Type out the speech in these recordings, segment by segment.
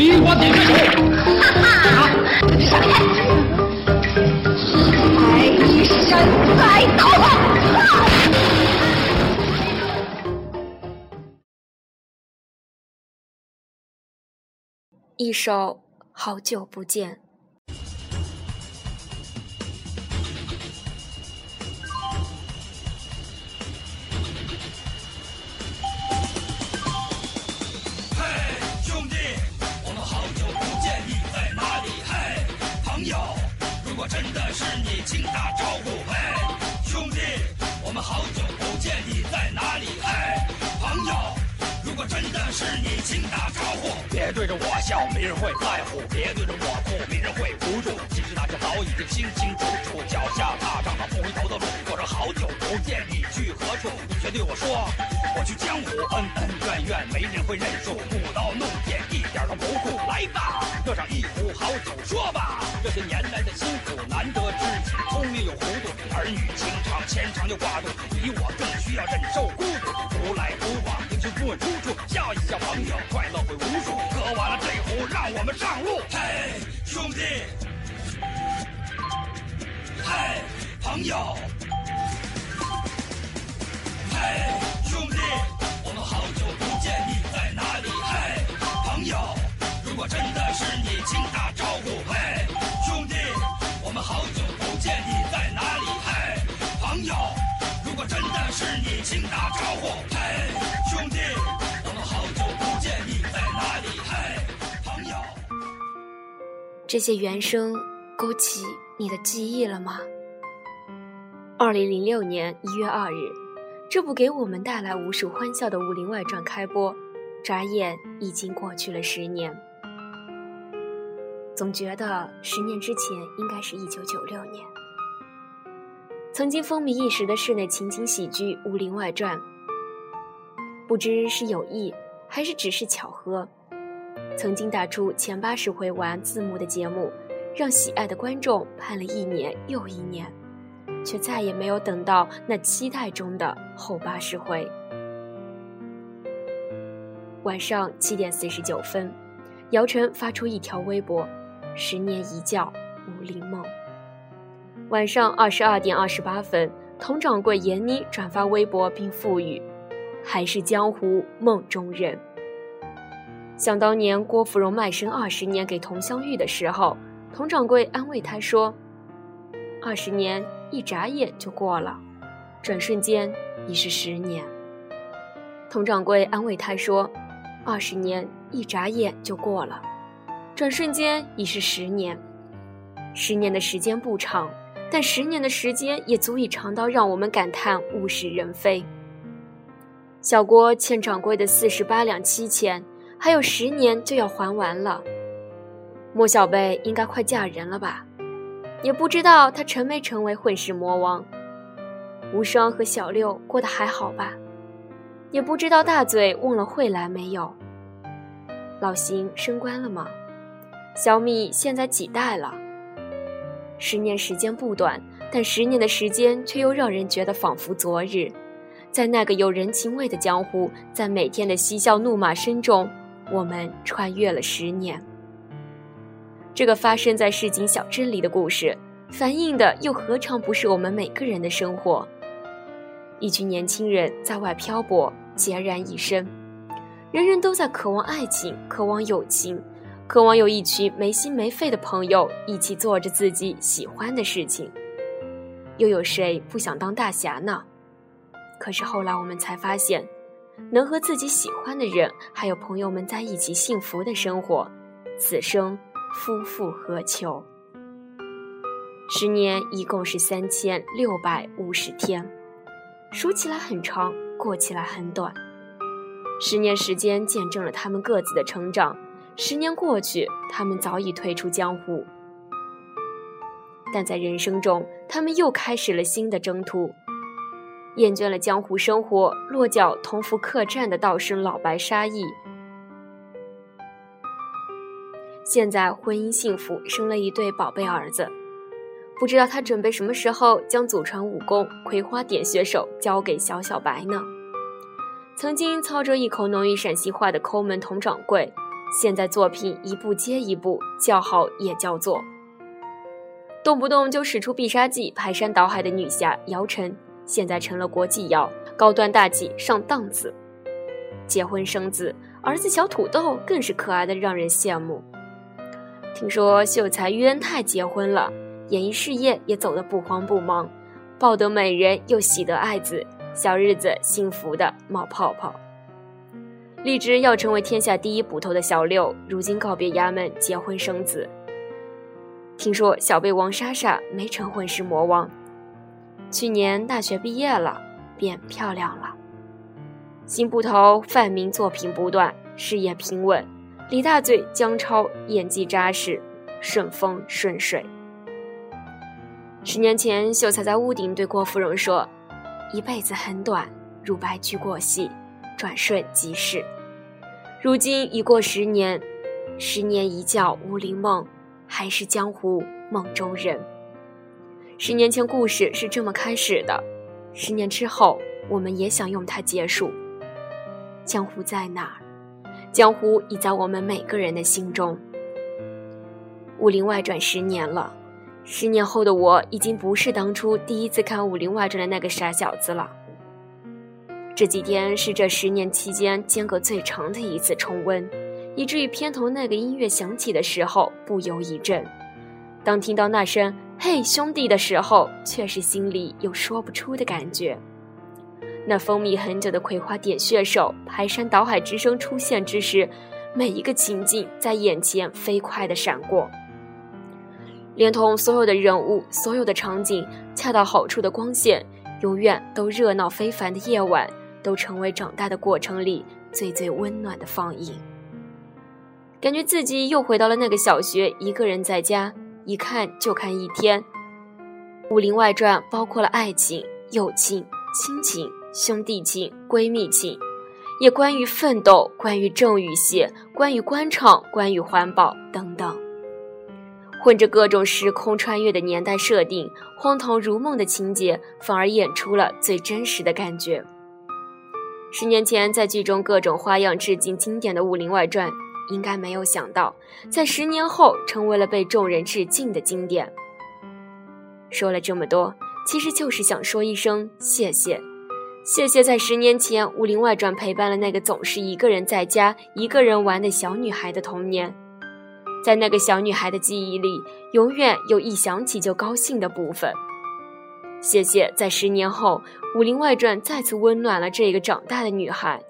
葵花点穴手。哈哈，闪开！来！一首好久不见。好久不见，你在哪里？哎，朋友，如果真的是你，请打招呼。别对着我笑，没人会在乎；别对着我哭，没人会扶住。其实大家早已经清清楚楚，脚下踏上了不回头的路。我说好久不见，你去何处？你却对我说，我去江湖，恩恩怨怨，没人会认输。舞刀弄剑，一点都不酷。来吧，喝上一壶好酒，说吧，牵肠又挂肚，你我更需要忍受孤独。独来独往，英雄不问出处。笑一笑，朋友，快乐会无数。喝完了这壶，让我们上路。嘿，兄弟！嘿，朋友！是你，请打招呼。嘿，兄弟！等了好久不见，你在哪里？嘿，朋友这些原声勾起你的记忆了吗？二零零六年一月二日，这部给我们带来无数欢笑的《武林外传》开播，眨眼已经过去了十年。总觉得十年之前应该是一九九六年。曾经风靡一时的室内情景喜剧《武林外传》，不知是有意还是只是巧合。曾经打出前八十回完字幕的节目，让喜爱的观众盼了一年又一年，却再也没有等到那期待中的后八十回。晚上七点四十九分，姚晨发出一条微博：“十年一觉，武林梦。”晚上二十二点二十八分，佟掌柜闫妮转发微博并附语：“还是江湖梦中人。”想当年郭芙蓉卖身二十年给佟湘玉的时候，佟掌柜安慰她说：“二十年一眨眼就过了，转瞬间已是十年。”佟掌柜安慰她说：“二十年一眨眼就过了，转瞬间已是十年。十年的时间不长，但十年的时间也足以长到让我们感叹物是人非。”小郭欠掌柜的四十八两七钱。还有十年就要还完了，莫小贝应该快嫁人了吧？也不知道她成没成为混世魔王。无双和小六过得还好吧？也不知道大嘴忘了慧兰没有。老邢升官了吗？小米现在几代了？十年时间不短，但十年的时间却又让人觉得仿佛昨日，在那个有人情味的江湖，在每天的嬉笑怒骂声中。我们穿越了十年，这个发生在市井小镇里的故事，反映的又何尝不是我们每个人的生活？一群年轻人在外漂泊，孑然一身，人人都在渴望爱情，渴望友情，渴望有一群没心没肺的朋友一起做着自己喜欢的事情。又有谁不想当大侠呢？可是后来我们才发现。能和自己喜欢的人，还有朋友们在一起幸福的生活，此生夫复何求？十年一共是三千六百五十天，数起来很长，过起来很短。十年时间见证了他们各自的成长，十年过去，他们早已退出江湖，但在人生中，他们又开始了新的征途。厌倦了江湖生活，落脚同福客栈的道生老白沙溢，现在婚姻幸福，生了一对宝贝儿子。不知道他准备什么时候将祖传武功葵花点穴手交给小小白呢？曾经操着一口浓郁陕西话的抠门佟掌柜，现在作品一部接一部，叫好也叫座，动不动就使出必杀技排山倒海的女侠姚晨，现在成了国际摇，高端大气上档次。结婚生子，儿子小土豆更是可爱的让人羡慕。听说秀才于恩泰结婚了，演艺事业也走得不慌不忙，抱得美人又喜得爱子，小日子幸福的冒泡泡。立志要成为天下第一捕头的小六，如今告别衙门结婚生子。听说小辈王莎莎没成婚是魔王，去年大学毕业了，变漂亮了。新捕头范明作品不断，事业平稳；李大嘴姜超演技扎实，顺风顺水。十年前，秀才在屋顶对郭芙蓉说：“一辈子很短，如白驹过隙。”转瞬即逝，如今已过十年，十年一觉无灵梦，还是江湖梦中人。十年前故事是这么开始的，十年之后我们也想用它结束。江湖在哪儿？江湖已在我们每个人的心中。《武林外传》十年了，十年后的我已经不是当初第一次看《武林外传》的那个傻小子了。这几天是这十年期间间隔最长的一次重温，以至于片头那个音乐响起的时候不由一震。当听到那声“嘿，兄弟”的时候，却是心里有说不出的感觉。那风靡很久的《葵花点穴手》排山倒海之声出现之时，每一个情景在眼前飞快地闪过，连同所有的人物、所有的场景，恰到好处的光线，永远都热闹非凡的夜晚。都成为长大的过程里最最温暖的放映。感觉自己又回到了那个小学，一个人在家，一看就看一天。《武林外传》包括了爱情、友情、亲情、兄弟情、闺蜜情，也关于奋斗，关于正与邪，关于官场，关于环保等等，混着各种时空穿越的年代设定，荒唐如梦的情节，反而演出了最真实的感觉。十年前，在剧中各种花样致敬经典的《武林外传》，应该没有想到，在十年后成为了被众人致敬的经典。说了这么多，其实就是想说一声谢谢，谢谢在十年前《武林外传》陪伴了那个总是一个人在家、一个人玩的小女孩的童年，在那个小女孩的记忆里，永远有一想起就高兴的部分。谢谢，在十年后，《武林外传》再次温暖了这个长大的女孩。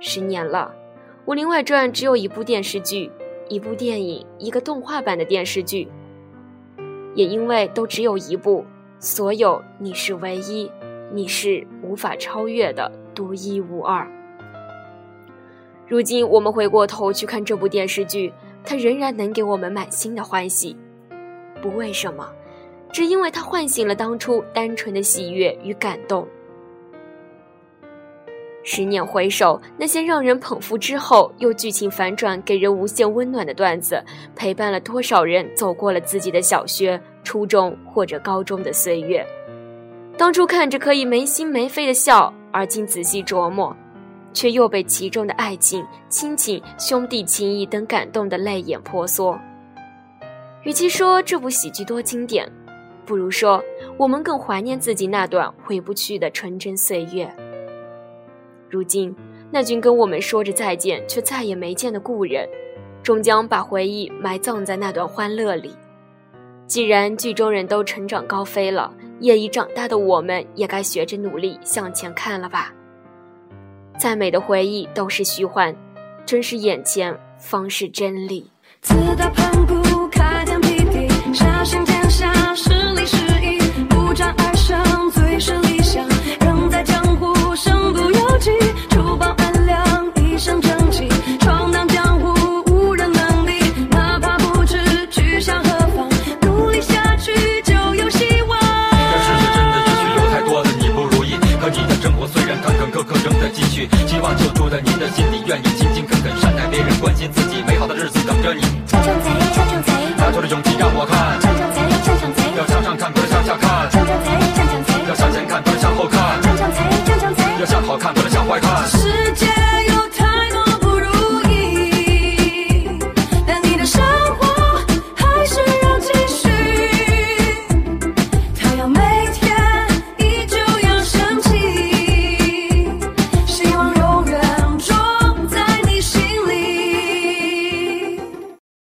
十年了，《武林外传》只有一部电视剧、一部电影、一个动画版的电视剧。也因为都只有一部，所有你是唯一，你是无法超越的独一无二。如今我们回过头去看这部电视剧，它仍然能给我们满心的欢喜。不为什么。只因为它唤醒了当初单纯的喜悦与感动。十年回首，那些让人捧腹之后又剧情反转、给人无限温暖的段子，陪伴了多少人走过了自己的小学、初中或者高中的岁月。当初看着可以没心没肺的笑，而今仔细琢磨，却又被其中的爱情、亲情、兄弟情谊等感动的泪眼婆娑。与其说这部喜剧多经典，不如说，我们更怀念自己那段回不去的纯真岁月。如今，那群跟我们说着再见却再也没见的故人，终将把回忆埋葬在那段欢乐里。既然剧中人都成长高飞了，也已长大的我们，也该学着努力向前看了吧。再美的回忆都是虚幻，真实眼前方是真理。小正贼，小就住在您的心里，愿意。